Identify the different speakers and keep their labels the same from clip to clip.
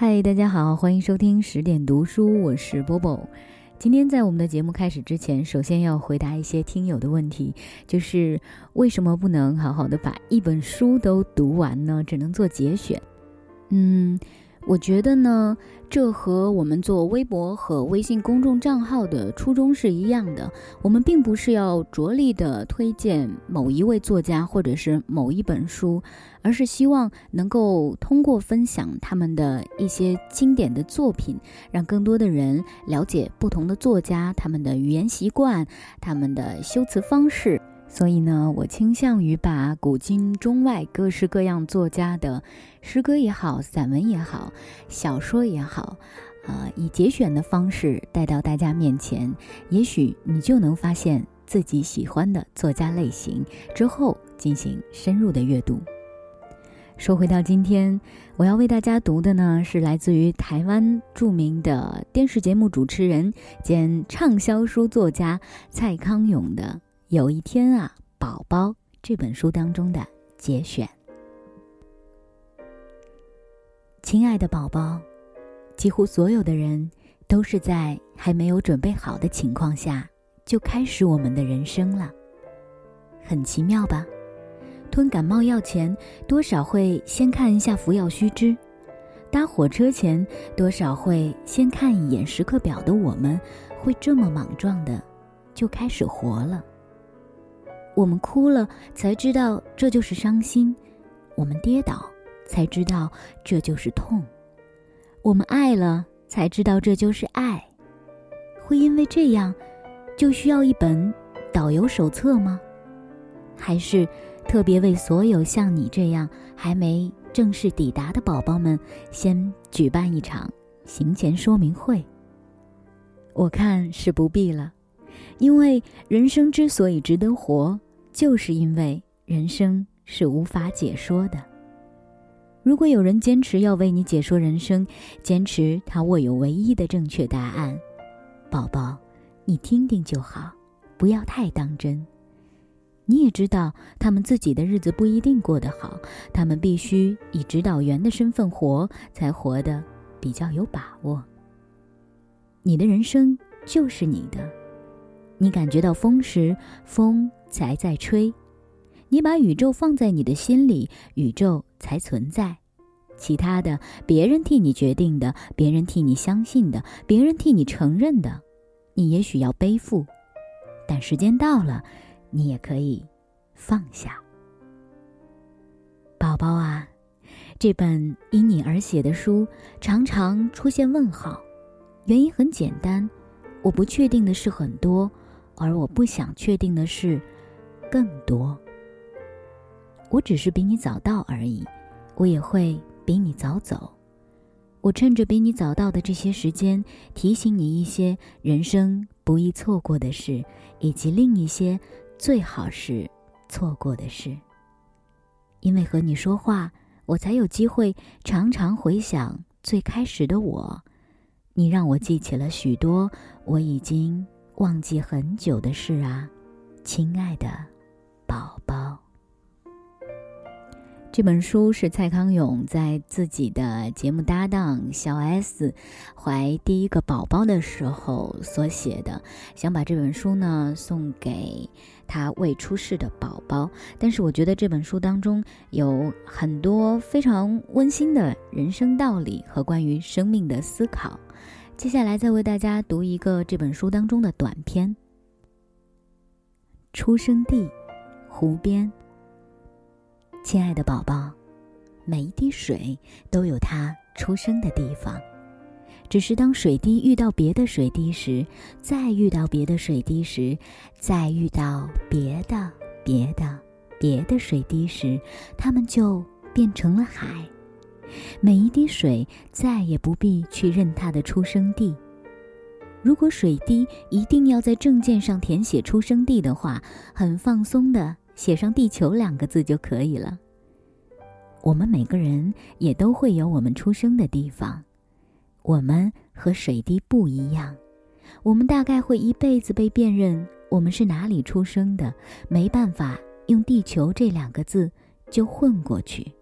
Speaker 1: 嗨，大家好，欢迎收听十点读书，我是波波。今天在我们的节目开始之前，首先要回答一些听友的问题，就是为什么不能好好的把一本书都读完呢？只能做节选。嗯。我觉得呢，这和我们做微博和微信公众账号的初衷是一样的。我们并不是要着力的推荐某一位作家或者是某一本书，而是希望能够通过分享他们的一些经典的作品，让更多的人了解不同的作家他们的语言习惯、他们的修辞方式。所以呢，我倾向于把古今中外各式各样作家的诗歌也好、散文也好、小说也好，呃，以节选的方式带到大家面前。也许你就能发现自己喜欢的作家类型，之后进行深入的阅读。说回到今天，我要为大家读的呢，是来自于台湾著名的电视节目主持人兼畅销书作家蔡康永的。有一天啊，宝宝这本书当中的节选。亲爱的宝宝，几乎所有的人都是在还没有准备好的情况下就开始我们的人生了。很奇妙吧？吞感冒药前，多少会先看一下服药须知；搭火车前，多少会先看一眼时刻表的我们，会这么莽撞的就开始活了。我们哭了，才知道这就是伤心；我们跌倒，才知道这就是痛；我们爱了，才知道这就是爱。会因为这样，就需要一本导游手册吗？还是特别为所有像你这样还没正式抵达的宝宝们，先举办一场行前说明会？我看是不必了，因为人生之所以值得活。就是因为人生是无法解说的。如果有人坚持要为你解说人生，坚持他握有唯一的正确答案，宝宝，你听听就好，不要太当真。你也知道，他们自己的日子不一定过得好，他们必须以指导员的身份活，才活得比较有把握。你的人生就是你的，你感觉到风时，风。才在吹，你把宇宙放在你的心里，宇宙才存在。其他的，别人替你决定的，别人替你相信的，别人替你承认的，你也许要背负，但时间到了，你也可以放下。宝宝啊，这本因你而写的书常常出现问号，原因很简单，我不确定的事很多，而我不想确定的事。更多，我只是比你早到而已，我也会比你早走。我趁着比你早到的这些时间，提醒你一些人生不易错过的事，以及另一些最好是错过的事。因为和你说话，我才有机会常常回想最开始的我。你让我记起了许多我已经忘记很久的事啊，亲爱的。这本书是蔡康永在自己的节目搭档小 S 怀第一个宝宝的时候所写的，想把这本书呢送给他未出世的宝宝。但是我觉得这本书当中有很多非常温馨的人生道理和关于生命的思考。接下来再为大家读一个这本书当中的短篇：出生地。湖边，亲爱的宝宝，每一滴水都有它出生的地方。只是当水滴遇到别的水滴时，再遇到别的水滴时，再遇到别的、别的、别的水滴时，它们就变成了海。每一滴水再也不必去认它的出生地。如果水滴一定要在证件上填写出生地的话，很放松的。写上“地球”两个字就可以了。我们每个人也都会有我们出生的地方，我们和水滴不一样，我们大概会一辈子被辨认我们是哪里出生的，没办法用“地球”这两个字就混过去。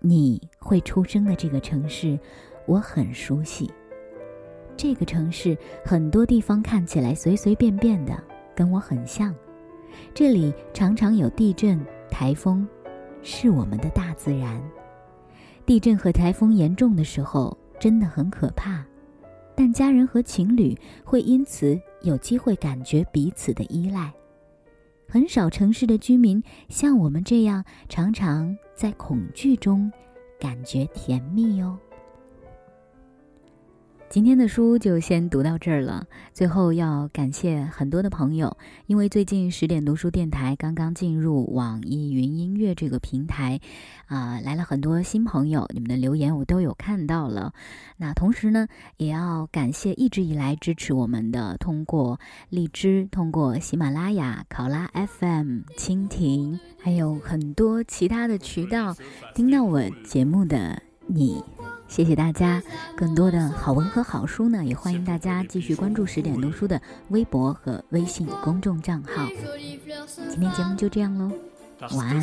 Speaker 1: 你会出生的这个城市，我很熟悉。这个城市很多地方看起来随随便便的，跟我很像。这里常常有地震、台风，是我们的大自然。地震和台风严重的时候，真的很可怕。但家人和情侣会因此有机会感觉彼此的依赖。很少城市的居民像我们这样，常常在恐惧中感觉甜蜜哦。今天的书就先读到这儿了。最后要感谢很多的朋友，因为最近十点读书电台刚刚进入网易云音乐这个平台，啊，来了很多新朋友，你们的留言我都有看到了。那同时呢，也要感谢一直以来支持我们的，通过荔枝、通过喜马拉雅、考拉 FM、蜻蜓，还有很多其他的渠道听到我节目的你。谢谢大家，更多的好文和好书呢，也欢迎大家继续关注十点读书的微博和微信公众账号。今天节目就这样喽，晚安。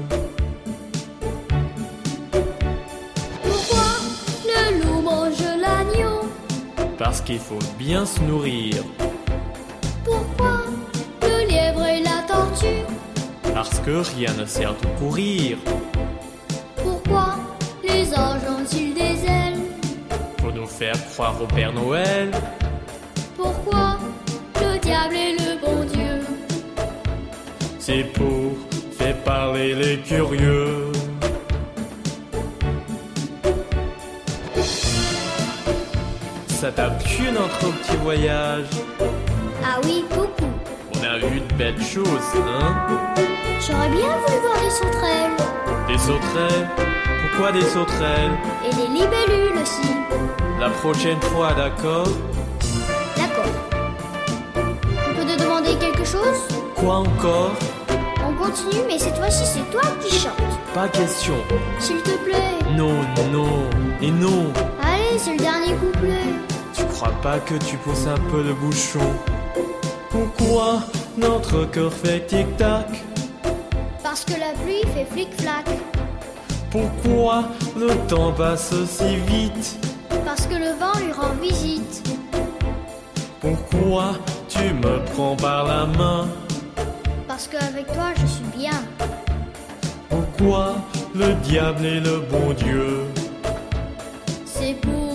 Speaker 2: Parce qu'il faut bien se nourrir.
Speaker 3: Pourquoi le lièvre et la tortue?
Speaker 2: Parce que rien ne sert de courir.
Speaker 3: Pourquoi les anges ont-ils des ailes?
Speaker 2: Pour nous faire croire au Père Noël.
Speaker 3: Pourquoi le diable est le bon Dieu?
Speaker 2: C'est pour faire parler les curieux. Ça t'a plu notre petit voyage
Speaker 3: Ah oui, beaucoup.
Speaker 2: On a vu de belles choses, hein
Speaker 3: J'aurais bien voulu voir des sauterelles.
Speaker 2: Des sauterelles Pourquoi des sauterelles
Speaker 3: Et des libellules aussi.
Speaker 2: La prochaine fois, d'accord
Speaker 3: D'accord. On peut te demander quelque chose
Speaker 2: Quoi encore
Speaker 3: On continue, mais cette fois-ci, c'est toi qui chantes.
Speaker 2: Pas question.
Speaker 3: S'il te plaît.
Speaker 2: Non, non, et non.
Speaker 3: Allez, c'est le dernier couplet
Speaker 2: crois pas que tu pousses un peu le bouchon Pourquoi notre cœur fait tic-tac
Speaker 3: Parce que la pluie fait flic-flac.
Speaker 2: Pourquoi le temps passe si vite?
Speaker 3: Parce que le vent lui rend visite.
Speaker 2: Pourquoi tu me prends par la main?
Speaker 3: Parce qu'avec toi je suis bien.
Speaker 2: Pourquoi le diable est le bon Dieu?
Speaker 3: C'est pour